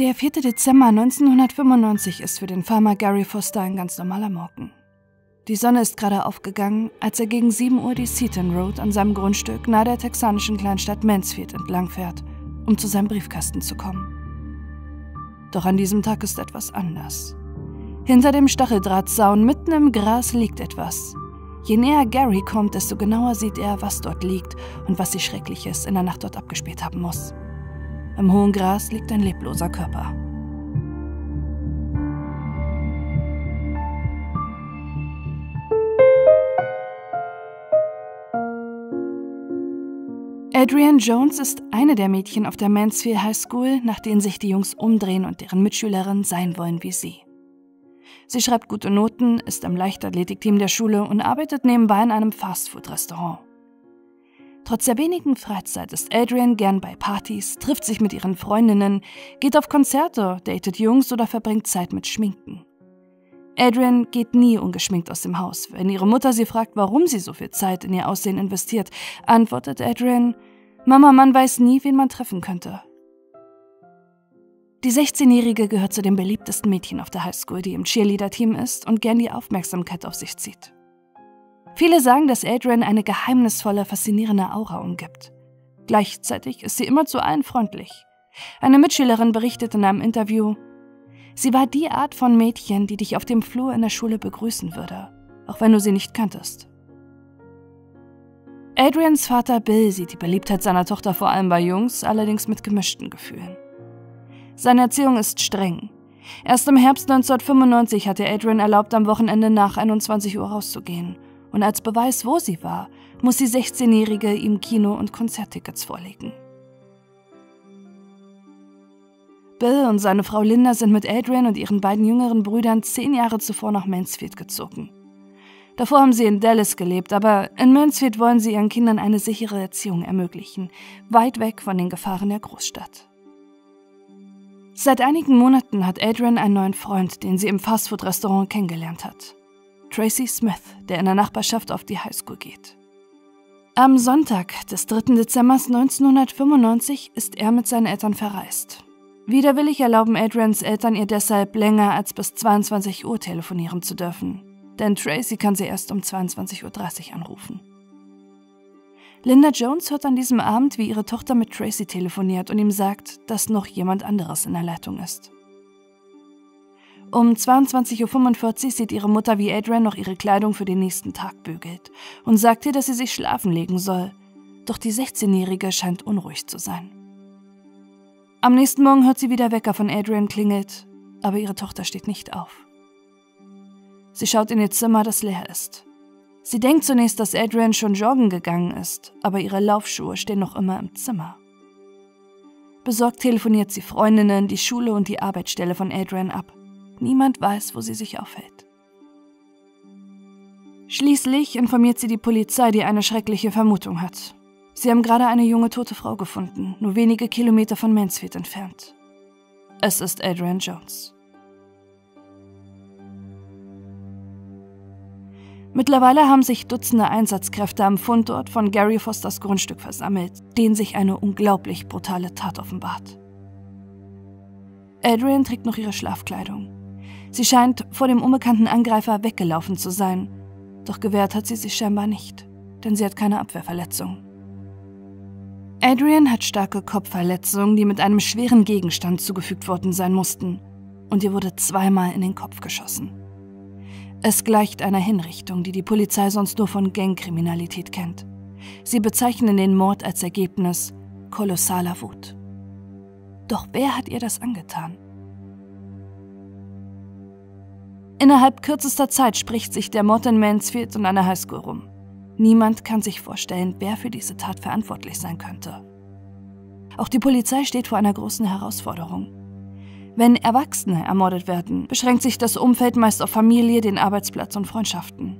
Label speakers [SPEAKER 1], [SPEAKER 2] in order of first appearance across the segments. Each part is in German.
[SPEAKER 1] Der 4. Dezember 1995 ist für den Farmer Gary Foster ein ganz normaler Morgen. Die Sonne ist gerade aufgegangen, als er gegen 7 Uhr die Seaton Road an seinem Grundstück nahe der texanischen Kleinstadt Mansfield entlangfährt, um zu seinem Briefkasten zu kommen. Doch an diesem Tag ist etwas anders. Hinter dem Stacheldrahtzaun mitten im Gras liegt etwas. Je näher Gary kommt, desto genauer sieht er, was dort liegt und was sich Schreckliches in der Nacht dort abgespielt haben muss. Im hohen Gras liegt ein lebloser Körper. Adrienne Jones ist eine der Mädchen auf der Mansfield High School, nach denen sich die Jungs umdrehen und deren Mitschülerinnen sein wollen wie sie. Sie schreibt gute Noten, ist im Leichtathletikteam der Schule und arbeitet nebenbei in einem Fastfood-Restaurant. Trotz der wenigen Freizeit ist Adrian gern bei Partys, trifft sich mit ihren Freundinnen, geht auf Konzerte, datet Jungs oder verbringt Zeit mit Schminken. Adrian geht nie ungeschminkt aus dem Haus. Wenn ihre Mutter sie fragt, warum sie so viel Zeit in ihr Aussehen investiert, antwortet Adrian, Mama, man weiß nie, wen man treffen könnte. Die 16-Jährige gehört zu den beliebtesten Mädchen auf der Highschool, die im Cheerleader-Team ist und gern die Aufmerksamkeit auf sich zieht. Viele sagen, dass Adrian eine geheimnisvolle, faszinierende Aura umgibt. Gleichzeitig ist sie immer zu allen freundlich. Eine Mitschülerin berichtet in einem Interview, sie war die Art von Mädchen, die dich auf dem Flur in der Schule begrüßen würde, auch wenn du sie nicht kanntest. Adrians Vater Bill sieht die Beliebtheit seiner Tochter vor allem bei Jungs, allerdings mit gemischten Gefühlen. Seine Erziehung ist streng. Erst im Herbst 1995 hat er Adrian erlaubt, am Wochenende nach 21 Uhr rauszugehen und als Beweis, wo sie war, muss die 16-Jährige ihm Kino- und Konzerttickets vorlegen. Bill und seine Frau Linda sind mit Adrian und ihren beiden jüngeren Brüdern zehn Jahre zuvor nach Mansfield gezogen. Davor haben sie in Dallas gelebt, aber in Mansfield wollen sie ihren Kindern eine sichere Erziehung ermöglichen, weit weg von den Gefahren der Großstadt. Seit einigen Monaten hat Adrian einen neuen Freund, den sie im Fastfood-Restaurant kennengelernt hat. Tracy Smith, der in der Nachbarschaft auf die Highschool geht. Am Sonntag des 3. Dezember 1995 ist er mit seinen Eltern verreist. Widerwillig erlauben Adrians Eltern ihr deshalb länger als bis 22 Uhr telefonieren zu dürfen, denn Tracy kann sie erst um 22.30 Uhr anrufen. Linda Jones hört an diesem Abend, wie ihre Tochter mit Tracy telefoniert und ihm sagt, dass noch jemand anderes in der Leitung ist. Um 22.45 Uhr sieht ihre Mutter, wie Adrian noch ihre Kleidung für den nächsten Tag bügelt und sagt ihr, dass sie sich schlafen legen soll. Doch die 16-Jährige scheint unruhig zu sein. Am nächsten Morgen hört sie, wie der Wecker von Adrian klingelt, aber ihre Tochter steht nicht auf. Sie schaut in ihr Zimmer, das leer ist. Sie denkt zunächst, dass Adrian schon joggen gegangen ist, aber ihre Laufschuhe stehen noch immer im Zimmer. Besorgt telefoniert sie Freundinnen, die Schule und die Arbeitsstelle von Adrian ab. Niemand weiß, wo sie sich aufhält. Schließlich informiert sie die Polizei, die eine schreckliche Vermutung hat. Sie haben gerade eine junge tote Frau gefunden, nur wenige Kilometer von Mansfield entfernt. Es ist Adrian Jones. Mittlerweile haben sich Dutzende Einsatzkräfte am Fundort von Gary Fosters Grundstück versammelt, denen sich eine unglaublich brutale Tat offenbart. Adrian trägt noch ihre Schlafkleidung. Sie scheint vor dem unbekannten Angreifer weggelaufen zu sein, doch gewehrt hat sie sich scheinbar nicht, denn sie hat keine Abwehrverletzung. Adrian hat starke Kopfverletzungen, die mit einem schweren Gegenstand zugefügt worden sein mussten, und ihr wurde zweimal in den Kopf geschossen. Es gleicht einer Hinrichtung, die die Polizei sonst nur von Gangkriminalität kennt. Sie bezeichnen den Mord als Ergebnis kolossaler Wut. Doch wer hat ihr das angetan? Innerhalb kürzester Zeit spricht sich der Mord in Mansfield und der Highschool rum. Niemand kann sich vorstellen, wer für diese Tat verantwortlich sein könnte. Auch die Polizei steht vor einer großen Herausforderung. Wenn Erwachsene ermordet werden, beschränkt sich das Umfeld meist auf Familie, den Arbeitsplatz und Freundschaften.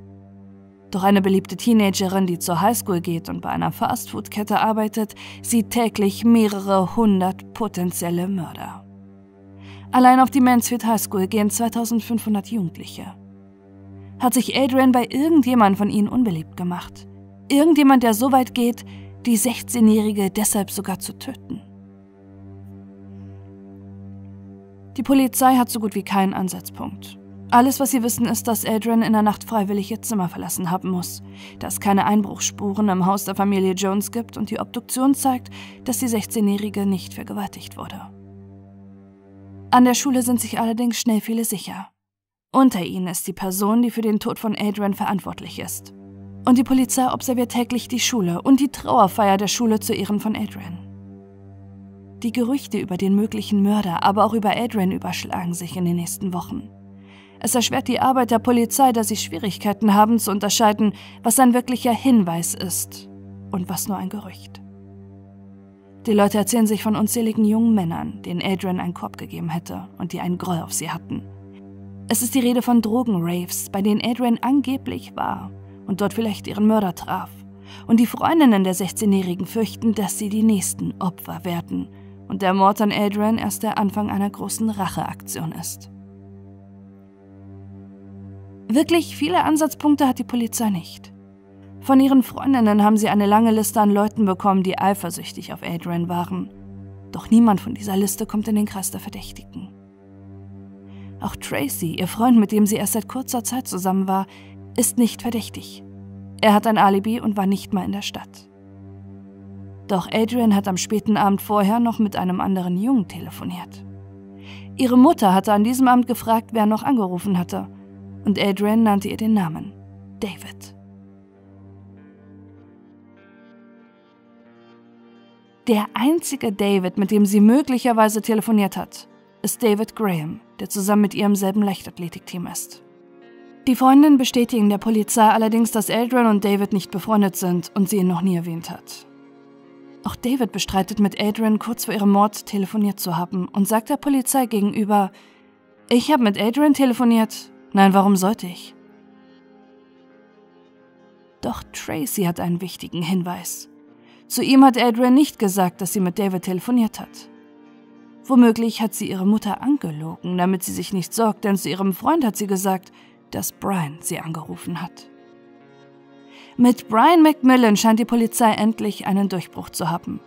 [SPEAKER 1] Doch eine beliebte Teenagerin, die zur Highschool geht und bei einer Fastfood-Kette arbeitet, sieht täglich mehrere hundert potenzielle Mörder. Allein auf die Mansfield High School gehen 2500 Jugendliche. Hat sich Adrian bei irgendjemand von ihnen unbeliebt gemacht? Irgendjemand, der so weit geht, die 16-Jährige deshalb sogar zu töten? Die Polizei hat so gut wie keinen Ansatzpunkt. Alles, was sie wissen, ist, dass Adrian in der Nacht freiwillig ihr Zimmer verlassen haben muss, dass es keine Einbruchsspuren im Haus der Familie Jones gibt und die Obduktion zeigt, dass die 16-Jährige nicht vergewaltigt wurde. An der Schule sind sich allerdings schnell viele sicher. Unter ihnen ist die Person, die für den Tod von Adrian verantwortlich ist. Und die Polizei observiert täglich die Schule und die Trauerfeier der Schule zu Ehren von Adrian. Die Gerüchte über den möglichen Mörder, aber auch über Adrian überschlagen sich in den nächsten Wochen. Es erschwert die Arbeit der Polizei, da sie Schwierigkeiten haben zu unterscheiden, was ein wirklicher Hinweis ist und was nur ein Gerücht. Die Leute erzählen sich von unzähligen jungen Männern, denen Adrian einen Korb gegeben hätte und die einen Groll auf sie hatten. Es ist die Rede von Drogenraves, bei denen Adrian angeblich war und dort vielleicht ihren Mörder traf. Und die Freundinnen der 16-Jährigen fürchten, dass sie die nächsten Opfer werden und der Mord an Adrian erst der Anfang einer großen Racheaktion ist. Wirklich viele Ansatzpunkte hat die Polizei nicht. Von ihren Freundinnen haben sie eine lange Liste an Leuten bekommen, die eifersüchtig auf Adrian waren. Doch niemand von dieser Liste kommt in den Kreis der Verdächtigen. Auch Tracy, ihr Freund, mit dem sie erst seit kurzer Zeit zusammen war, ist nicht verdächtig. Er hat ein Alibi und war nicht mal in der Stadt. Doch Adrian hat am späten Abend vorher noch mit einem anderen Jungen telefoniert. Ihre Mutter hatte an diesem Abend gefragt, wer noch angerufen hatte und Adrian nannte ihr den Namen David. Der einzige David, mit dem sie möglicherweise telefoniert hat, ist David Graham, der zusammen mit ihr im selben Leichtathletikteam ist. Die Freundin bestätigen der Polizei allerdings, dass Adrian und David nicht befreundet sind und sie ihn noch nie erwähnt hat. Auch David bestreitet mit Adrian kurz vor ihrem Mord telefoniert zu haben und sagt der Polizei gegenüber, ich habe mit Adrian telefoniert, Nein, warum sollte ich? Doch Tracy hat einen wichtigen Hinweis. Zu ihm hat Adrian nicht gesagt, dass sie mit David telefoniert hat. Womöglich hat sie ihre Mutter angelogen, damit sie sich nicht sorgt, denn zu ihrem Freund hat sie gesagt, dass Brian sie angerufen hat. Mit Brian McMillan scheint die Polizei endlich einen Durchbruch zu haben.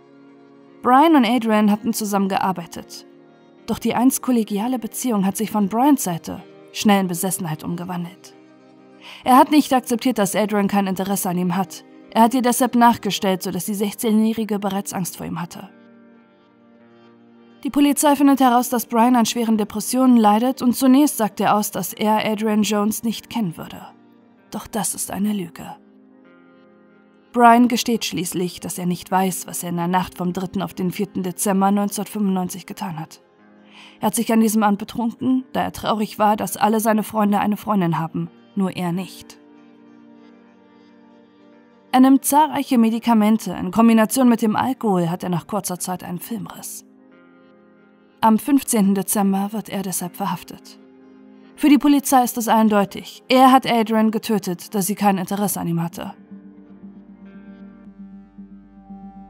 [SPEAKER 1] Brian und Adrian hatten zusammen gearbeitet. Doch die einst kollegiale Beziehung hat sich von Brians Seite schnell in Besessenheit umgewandelt. Er hat nicht akzeptiert, dass Adrian kein Interesse an ihm hat. Er hat ihr deshalb nachgestellt, sodass die 16-Jährige bereits Angst vor ihm hatte. Die Polizei findet heraus, dass Brian an schweren Depressionen leidet und zunächst sagt er aus, dass er Adrian Jones nicht kennen würde. Doch das ist eine Lüge. Brian gesteht schließlich, dass er nicht weiß, was er in der Nacht vom 3. auf den 4. Dezember 1995 getan hat. Er hat sich an diesem Abend betrunken, da er traurig war, dass alle seine Freunde eine Freundin haben, nur er nicht. Er nimmt zahlreiche Medikamente, in Kombination mit dem Alkohol hat er nach kurzer Zeit einen Filmriss. Am 15. Dezember wird er deshalb verhaftet. Für die Polizei ist es eindeutig, er hat Adrian getötet, da sie kein Interesse an ihm hatte.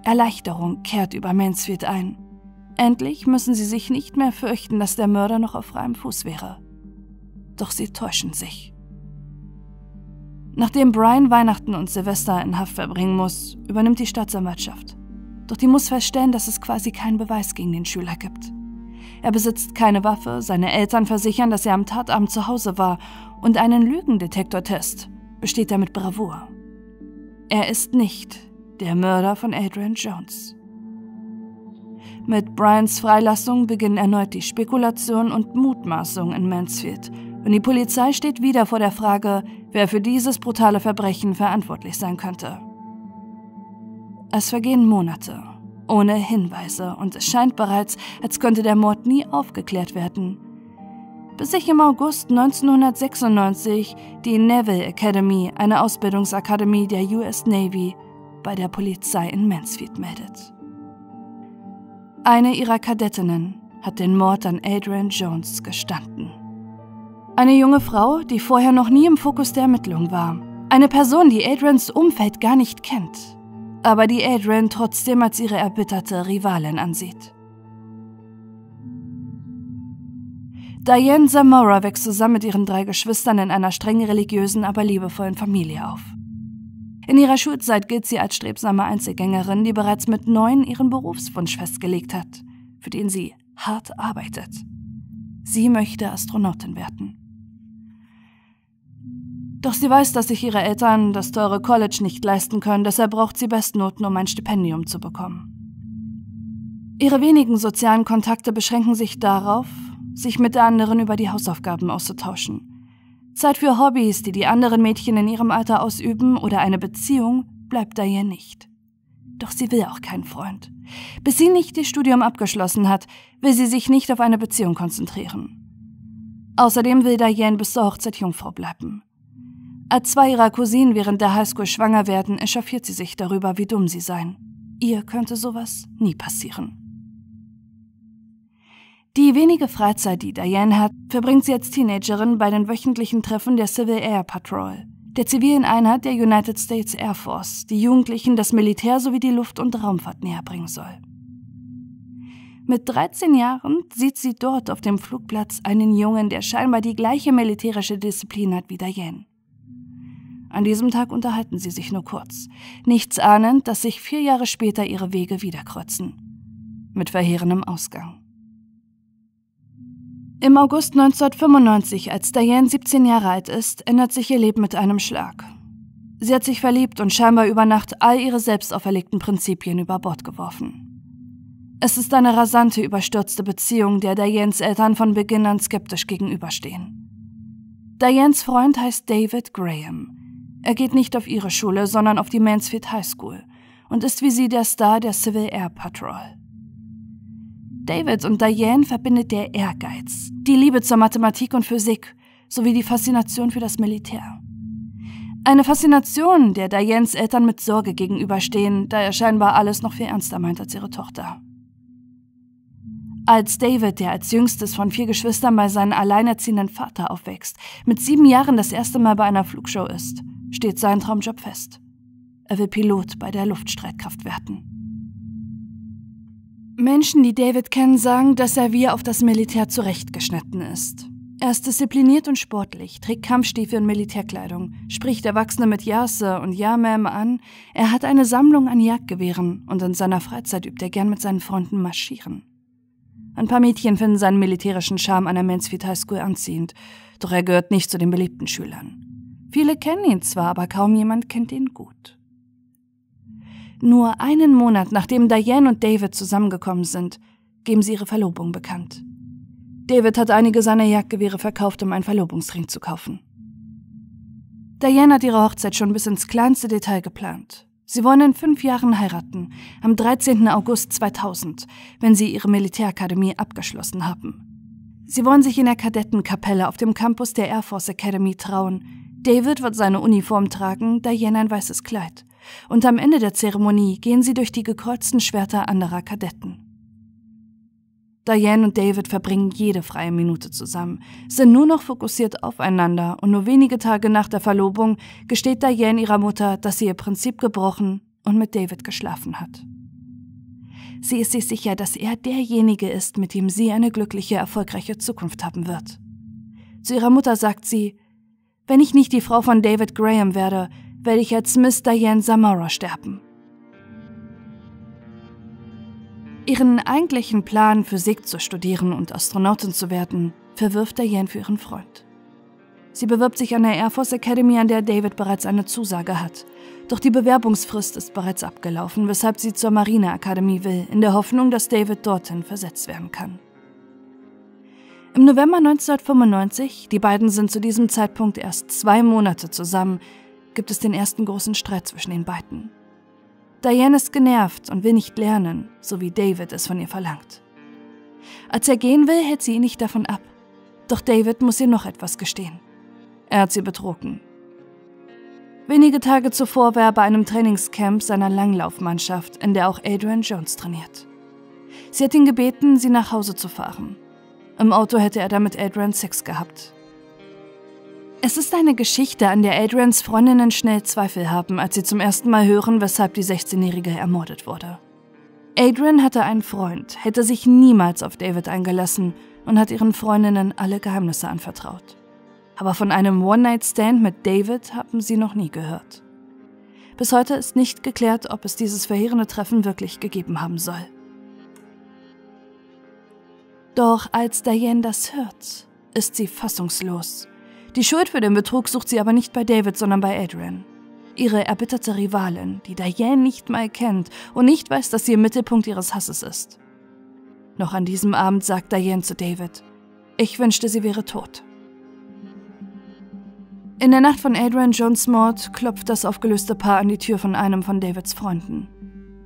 [SPEAKER 1] Erleichterung kehrt über Mansfield ein. Endlich müssen sie sich nicht mehr fürchten, dass der Mörder noch auf freiem Fuß wäre. Doch sie täuschen sich. Nachdem Brian Weihnachten und Silvester in Haft verbringen muss, übernimmt die Staatsanwaltschaft. Doch die muss feststellen, dass es quasi keinen Beweis gegen den Schüler gibt. Er besitzt keine Waffe, seine Eltern versichern, dass er am Tatabend zu Hause war und einen Lügendetektortest besteht er mit Bravour. Er ist nicht der Mörder von Adrian Jones. Mit Bryans Freilassung beginnen erneut die Spekulationen und Mutmaßungen in Mansfield. Und die Polizei steht wieder vor der Frage, wer für dieses brutale Verbrechen verantwortlich sein könnte. Es vergehen Monate, ohne Hinweise, und es scheint bereits, als könnte der Mord nie aufgeklärt werden. Bis sich im August 1996 die Naval Academy, eine Ausbildungsakademie der US Navy, bei der Polizei in Mansfield meldet. Eine ihrer Kadettinnen hat den Mord an Adrian Jones gestanden. Eine junge Frau, die vorher noch nie im Fokus der Ermittlung war. Eine Person, die Adrians Umfeld gar nicht kennt, aber die Adrian trotzdem als ihre erbitterte Rivalin ansieht. Diane Zamora wächst zusammen mit ihren drei Geschwistern in einer streng religiösen, aber liebevollen Familie auf. In ihrer Schulzeit gilt sie als strebsame Einzelgängerin, die bereits mit neun ihren Berufswunsch festgelegt hat, für den sie hart arbeitet. Sie möchte Astronautin werden. Doch sie weiß, dass sich ihre Eltern das teure College nicht leisten können, deshalb braucht sie Bestnoten, um ein Stipendium zu bekommen. Ihre wenigen sozialen Kontakte beschränken sich darauf, sich mit anderen über die Hausaufgaben auszutauschen. Zeit für Hobbys, die die anderen Mädchen in ihrem Alter ausüben, oder eine Beziehung bleibt da ihr nicht. Doch sie will auch keinen Freund. Bis sie nicht ihr Studium abgeschlossen hat, will sie sich nicht auf eine Beziehung konzentrieren. Außerdem will Diane bis zur Hochzeit Jungfrau bleiben. Als zwei ihrer Cousinen während der Highschool schwanger werden, echauffiert sie sich darüber, wie dumm sie seien. Ihr könnte sowas nie passieren. Die wenige Freizeit, die Diane hat, verbringt sie als Teenagerin bei den wöchentlichen Treffen der Civil Air Patrol, der zivilen Einheit der United States Air Force, die Jugendlichen das Militär sowie die Luft- und Raumfahrt näherbringen soll. Mit 13 Jahren sieht sie dort auf dem Flugplatz einen Jungen, der scheinbar die gleiche militärische Disziplin hat wie Diane. An diesem Tag unterhalten sie sich nur kurz, nichts ahnend, dass sich vier Jahre später ihre Wege wieder kreuzen. Mit verheerendem Ausgang. Im August 1995, als Diane 17 Jahre alt ist, ändert sich ihr Leben mit einem Schlag. Sie hat sich verliebt und scheinbar über Nacht all ihre selbst auferlegten Prinzipien über Bord geworfen. Es ist eine rasante, überstürzte Beziehung, der Dianes Eltern von Beginn an skeptisch gegenüberstehen. Dianes Freund heißt David Graham. Er geht nicht auf ihre Schule, sondern auf die Mansfield High School und ist wie sie der Star der Civil Air Patrol. David und Diane verbindet der Ehrgeiz, die Liebe zur Mathematik und Physik sowie die Faszination für das Militär. Eine Faszination, der Dianes Eltern mit Sorge gegenüberstehen, da er scheinbar alles noch viel ernster meint als ihre Tochter. Als David, der als jüngstes von vier Geschwistern bei seinem alleinerziehenden Vater aufwächst, mit sieben Jahren das erste Mal bei einer Flugshow ist, steht sein Traumjob fest. Er will Pilot bei der Luftstreitkraft werden. Menschen, die David kennen, sagen, dass er wie auf das Militär zurechtgeschnitten ist. Er ist diszipliniert und sportlich, trägt Kampfstiefel und Militärkleidung, spricht Erwachsene mit Jase und Ja, Ma'am an. Er hat eine Sammlung an Jagdgewehren und in seiner Freizeit übt er gern mit seinen Freunden marschieren. Ein paar Mädchen finden seinen militärischen Charme an der Mansfield High School anziehend, doch er gehört nicht zu den beliebten Schülern. Viele kennen ihn zwar, aber kaum jemand kennt ihn gut. Nur einen Monat nachdem Diane und David zusammengekommen sind, geben sie ihre Verlobung bekannt. David hat einige seiner Jagdgewehre verkauft, um einen Verlobungsring zu kaufen. Diane hat ihre Hochzeit schon bis ins kleinste Detail geplant. Sie wollen in fünf Jahren heiraten, am 13. August 2000, wenn sie ihre Militärakademie abgeschlossen haben. Sie wollen sich in der Kadettenkapelle auf dem Campus der Air Force Academy trauen, David wird seine Uniform tragen, Diane ein weißes Kleid. Und am Ende der Zeremonie gehen sie durch die gekreuzten Schwerter anderer Kadetten. Diane und David verbringen jede freie Minute zusammen, sind nur noch fokussiert aufeinander und nur wenige Tage nach der Verlobung gesteht Diane ihrer Mutter, dass sie ihr Prinzip gebrochen und mit David geschlafen hat. Sie ist sich sicher, dass er derjenige ist, mit dem sie eine glückliche, erfolgreiche Zukunft haben wird. Zu ihrer Mutter sagt sie, wenn ich nicht die Frau von David Graham werde, werde ich als Miss Diane Zamora sterben. Ihren eigentlichen Plan, Physik zu studieren und Astronautin zu werden, verwirft Diane für ihren Freund. Sie bewirbt sich an der Air Force Academy, an der David bereits eine Zusage hat. Doch die Bewerbungsfrist ist bereits abgelaufen, weshalb sie zur Marineakademie will, in der Hoffnung, dass David dorthin versetzt werden kann. Im November 1995, die beiden sind zu diesem Zeitpunkt erst zwei Monate zusammen, gibt es den ersten großen Streit zwischen den beiden. Diane ist genervt und will nicht lernen, so wie David es von ihr verlangt. Als er gehen will, hält sie ihn nicht davon ab. Doch David muss ihr noch etwas gestehen. Er hat sie betrogen. Wenige Tage zuvor war er bei einem Trainingscamp seiner Langlaufmannschaft, in der auch Adrian Jones trainiert. Sie hat ihn gebeten, sie nach Hause zu fahren. Im Auto hätte er damit Adrian Sex gehabt. Es ist eine Geschichte, an der Adrians Freundinnen schnell Zweifel haben, als sie zum ersten Mal hören, weshalb die 16-Jährige ermordet wurde. Adrian hatte einen Freund, hätte sich niemals auf David eingelassen und hat ihren Freundinnen alle Geheimnisse anvertraut. Aber von einem One-Night-Stand mit David haben sie noch nie gehört. Bis heute ist nicht geklärt, ob es dieses verheerende Treffen wirklich gegeben haben soll. Doch als Diane das hört, ist sie fassungslos. Die Schuld für den Betrug sucht sie aber nicht bei David, sondern bei Adrian. Ihre erbitterte Rivalin, die Diane nicht mal kennt und nicht weiß, dass sie im Mittelpunkt ihres Hasses ist. Noch an diesem Abend sagt Diane zu David, ich wünschte, sie wäre tot. In der Nacht von Adrian Jones Mord klopft das aufgelöste Paar an die Tür von einem von Davids Freunden.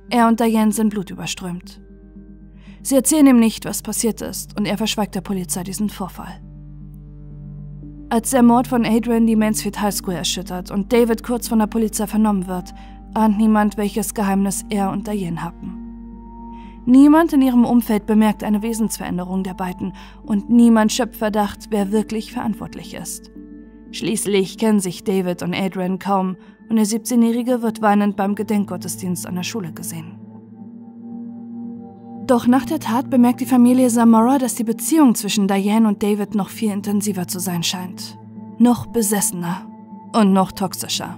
[SPEAKER 1] Er und Diane sind blutüberströmt. Sie erzählen ihm nicht, was passiert ist, und er verschweigt der Polizei diesen Vorfall. Als der Mord von Adrian die Mansfield High School erschüttert und David kurz von der Polizei vernommen wird, ahnt niemand, welches Geheimnis er und Diane haben. Niemand in ihrem Umfeld bemerkt eine Wesensveränderung der beiden und niemand schöpft Verdacht, wer wirklich verantwortlich ist. Schließlich kennen sich David und Adrian kaum und der 17-Jährige wird weinend beim Gedenkgottesdienst an der Schule gesehen. Doch nach der Tat bemerkt die Familie Zamora, dass die Beziehung zwischen Diane und David noch viel intensiver zu sein scheint. Noch besessener und noch toxischer.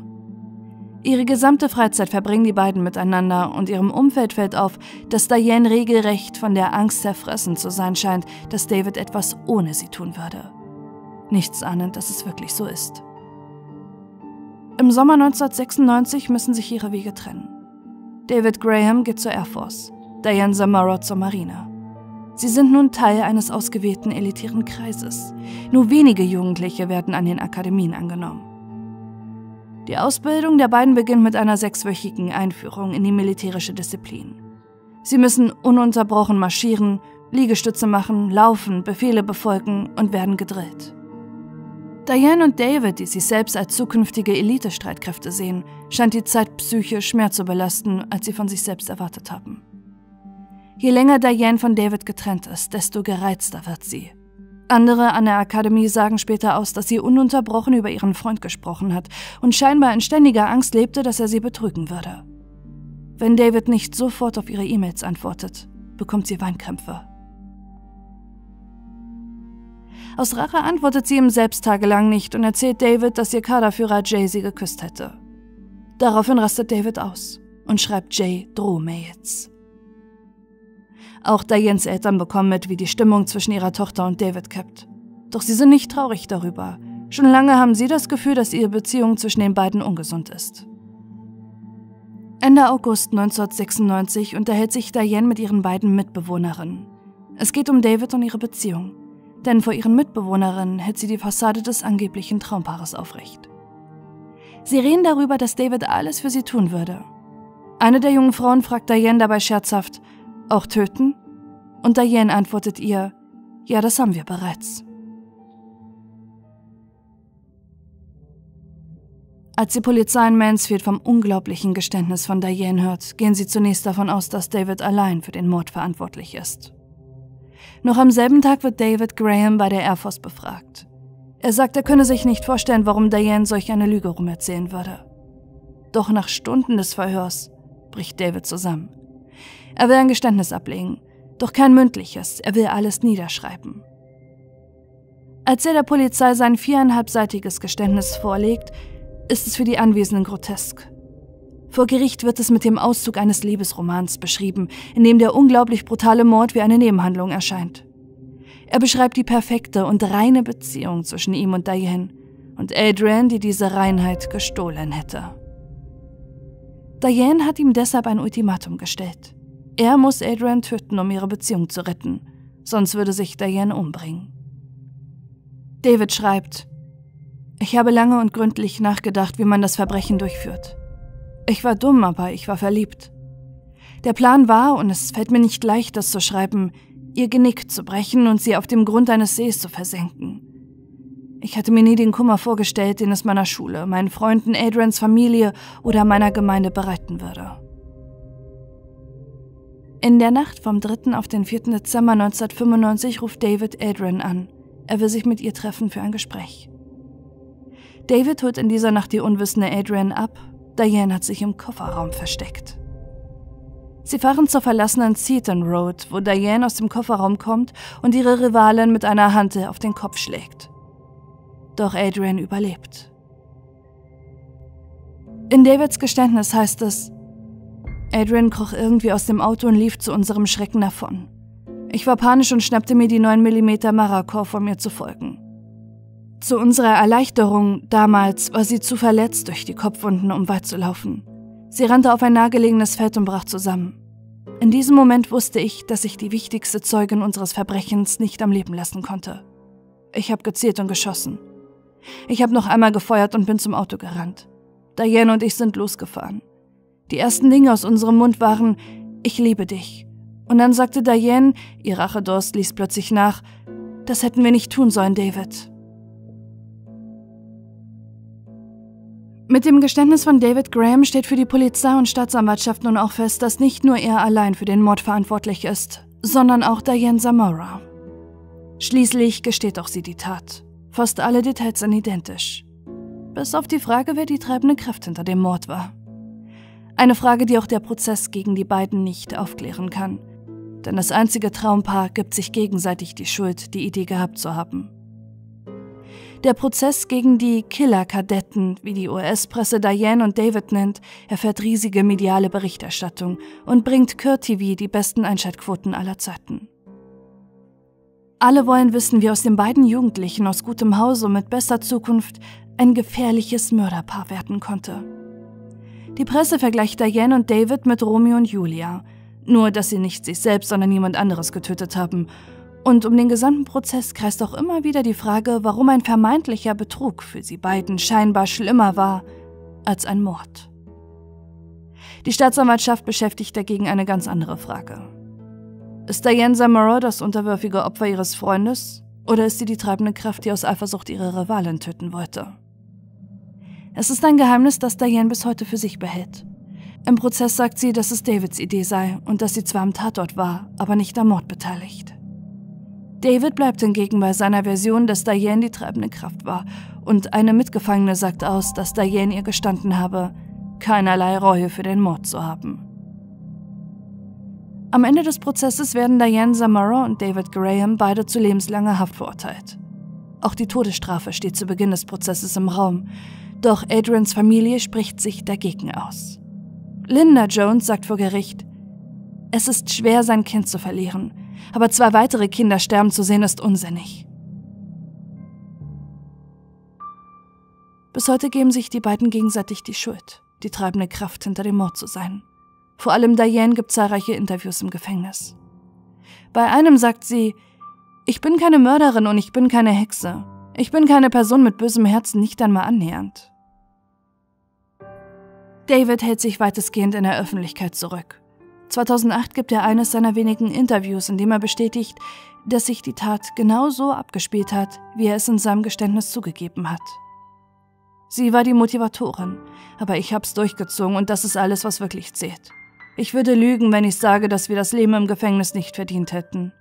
[SPEAKER 1] Ihre gesamte Freizeit verbringen die beiden miteinander und ihrem Umfeld fällt auf, dass Diane regelrecht von der Angst zerfressen zu sein scheint, dass David etwas ohne sie tun würde. Nichts ahnend, dass es wirklich so ist. Im Sommer 1996 müssen sich ihre Wege trennen. David Graham geht zur Air Force. Diane Zamora zur Marine. Sie sind nun Teil eines ausgewählten elitären Kreises. Nur wenige Jugendliche werden an den Akademien angenommen. Die Ausbildung der beiden beginnt mit einer sechswöchigen Einführung in die militärische Disziplin. Sie müssen ununterbrochen marschieren, Liegestütze machen, laufen, Befehle befolgen und werden gedrillt. Diane und David, die sich selbst als zukünftige Elite-Streitkräfte sehen, scheint die Zeit psychisch mehr zu belasten, als sie von sich selbst erwartet haben. Je länger Diane von David getrennt ist, desto gereizter wird sie. Andere an der Akademie sagen später aus, dass sie ununterbrochen über ihren Freund gesprochen hat und scheinbar in ständiger Angst lebte, dass er sie betrügen würde. Wenn David nicht sofort auf ihre E-Mails antwortet, bekommt sie Weinkrämpfe. Aus Rache antwortet sie ihm selbst tagelang nicht und erzählt David, dass ihr Kaderführer Jay sie geküsst hätte. Daraufhin rastet David aus und schreibt Jay Drohmails. Auch Dianes Eltern bekommen mit, wie die Stimmung zwischen ihrer Tochter und David kippt. Doch sie sind nicht traurig darüber. Schon lange haben sie das Gefühl, dass ihre Beziehung zwischen den beiden ungesund ist. Ende August 1996 unterhält sich Diane mit ihren beiden Mitbewohnerinnen. Es geht um David und ihre Beziehung, denn vor ihren Mitbewohnerinnen hält sie die Fassade des angeblichen Traumpaares aufrecht. Sie reden darüber, dass David alles für sie tun würde. Eine der jungen Frauen fragt Diane dabei scherzhaft, auch töten? Und Diane antwortet ihr, ja, das haben wir bereits. Als die Polizei in Mansfield vom unglaublichen Geständnis von Diane hört, gehen sie zunächst davon aus, dass David allein für den Mord verantwortlich ist. Noch am selben Tag wird David Graham bei der Air Force befragt. Er sagt, er könne sich nicht vorstellen, warum Diane solch eine Lüge rumerzählen würde. Doch nach Stunden des Verhörs bricht David zusammen. Er will ein Geständnis ablegen, doch kein mündliches, er will alles niederschreiben. Als er der Polizei sein viereinhalbseitiges Geständnis vorlegt, ist es für die Anwesenden grotesk. Vor Gericht wird es mit dem Auszug eines Liebesromans beschrieben, in dem der unglaublich brutale Mord wie eine Nebenhandlung erscheint. Er beschreibt die perfekte und reine Beziehung zwischen ihm und Diane und Adrian, die diese Reinheit gestohlen hätte. Diane hat ihm deshalb ein Ultimatum gestellt. Er muss Adrian töten, um ihre Beziehung zu retten, sonst würde sich Diane umbringen. David schreibt, ich habe lange und gründlich nachgedacht, wie man das Verbrechen durchführt. Ich war dumm, aber ich war verliebt. Der Plan war, und es fällt mir nicht leicht, das zu schreiben, ihr Genick zu brechen und sie auf dem Grund eines Sees zu versenken. Ich hatte mir nie den Kummer vorgestellt, den es meiner Schule, meinen Freunden, Adrians Familie oder meiner Gemeinde bereiten würde. In der Nacht vom 3. auf den 4. Dezember 1995 ruft David Adrian an. Er will sich mit ihr treffen für ein Gespräch. David holt in dieser Nacht die unwissende Adrian ab. Diane hat sich im Kofferraum versteckt. Sie fahren zur verlassenen Seaton Road, wo Diane aus dem Kofferraum kommt und ihre Rivalin mit einer Hand auf den Kopf schlägt. Doch Adrian überlebt. In Davids Geständnis heißt es, Adrian kroch irgendwie aus dem Auto und lief zu unserem Schrecken davon. Ich war panisch und schnappte mir die 9mm Marakor vor mir zu folgen. Zu unserer Erleichterung damals war sie zu verletzt durch die Kopfwunden, um weit zu laufen. Sie rannte auf ein nahegelegenes Feld und brach zusammen. In diesem Moment wusste ich, dass ich die wichtigste Zeugin unseres Verbrechens nicht am Leben lassen konnte. Ich habe gezielt und geschossen. Ich habe noch einmal gefeuert und bin zum Auto gerannt. Diane und ich sind losgefahren. Die ersten Dinge aus unserem Mund waren, ich liebe dich. Und dann sagte Diane, ihr Rachedurst ließ plötzlich nach, das hätten wir nicht tun sollen, David. Mit dem Geständnis von David Graham steht für die Polizei und Staatsanwaltschaft nun auch fest, dass nicht nur er allein für den Mord verantwortlich ist, sondern auch Diane Zamora. Schließlich gesteht auch sie die Tat. Fast alle Details sind identisch. Bis auf die Frage, wer die treibende Kraft hinter dem Mord war. Eine Frage, die auch der Prozess gegen die beiden nicht aufklären kann. Denn das einzige Traumpaar gibt sich gegenseitig die Schuld, die Idee gehabt zu haben. Der Prozess gegen die Killer-Kadetten, wie die US-Presse Diane und David nennt, erfährt riesige mediale Berichterstattung und bringt Kurt TV die besten Einschaltquoten aller Zeiten. Alle wollen wissen, wie aus den beiden Jugendlichen aus gutem Hause und mit bester Zukunft ein gefährliches Mörderpaar werden konnte. Die Presse vergleicht Diane und David mit Romeo und Julia, nur dass sie nicht sich selbst, sondern jemand anderes getötet haben und um den gesamten Prozess kreist auch immer wieder die Frage, warum ein vermeintlicher Betrug für sie beiden scheinbar schlimmer war als ein Mord. Die Staatsanwaltschaft beschäftigt dagegen eine ganz andere Frage. Ist Diane Zamora das unterwürfige Opfer ihres Freundes oder ist sie die treibende Kraft, die aus Eifersucht ihre Rivalin töten wollte? Es ist ein Geheimnis, das Diane bis heute für sich behält. Im Prozess sagt sie, dass es Davids Idee sei und dass sie zwar am Tatort war, aber nicht am Mord beteiligt. David bleibt hingegen bei seiner Version, dass Diane die treibende Kraft war, und eine Mitgefangene sagt aus, dass Diane ihr gestanden habe, keinerlei Reue für den Mord zu haben. Am Ende des Prozesses werden Diane Zamora und David Graham beide zu lebenslanger Haft verurteilt. Auch die Todesstrafe steht zu Beginn des Prozesses im Raum, doch Adrians Familie spricht sich dagegen aus. Linda Jones sagt vor Gericht, es ist schwer, sein Kind zu verlieren, aber zwei weitere Kinder sterben zu sehen, ist unsinnig. Bis heute geben sich die beiden gegenseitig die Schuld, die treibende Kraft hinter dem Mord zu sein. Vor allem Diane gibt zahlreiche Interviews im Gefängnis. Bei einem sagt sie, ich bin keine Mörderin und ich bin keine Hexe. Ich bin keine Person mit bösem Herzen, nicht einmal annähernd. David hält sich weitestgehend in der Öffentlichkeit zurück. 2008 gibt er eines seiner wenigen Interviews, in dem er bestätigt, dass sich die Tat genau so abgespielt hat, wie er es in seinem Geständnis zugegeben hat. Sie war die Motivatorin, aber ich hab's durchgezogen und das ist alles, was wirklich zählt. Ich würde lügen, wenn ich sage, dass wir das Leben im Gefängnis nicht verdient hätten.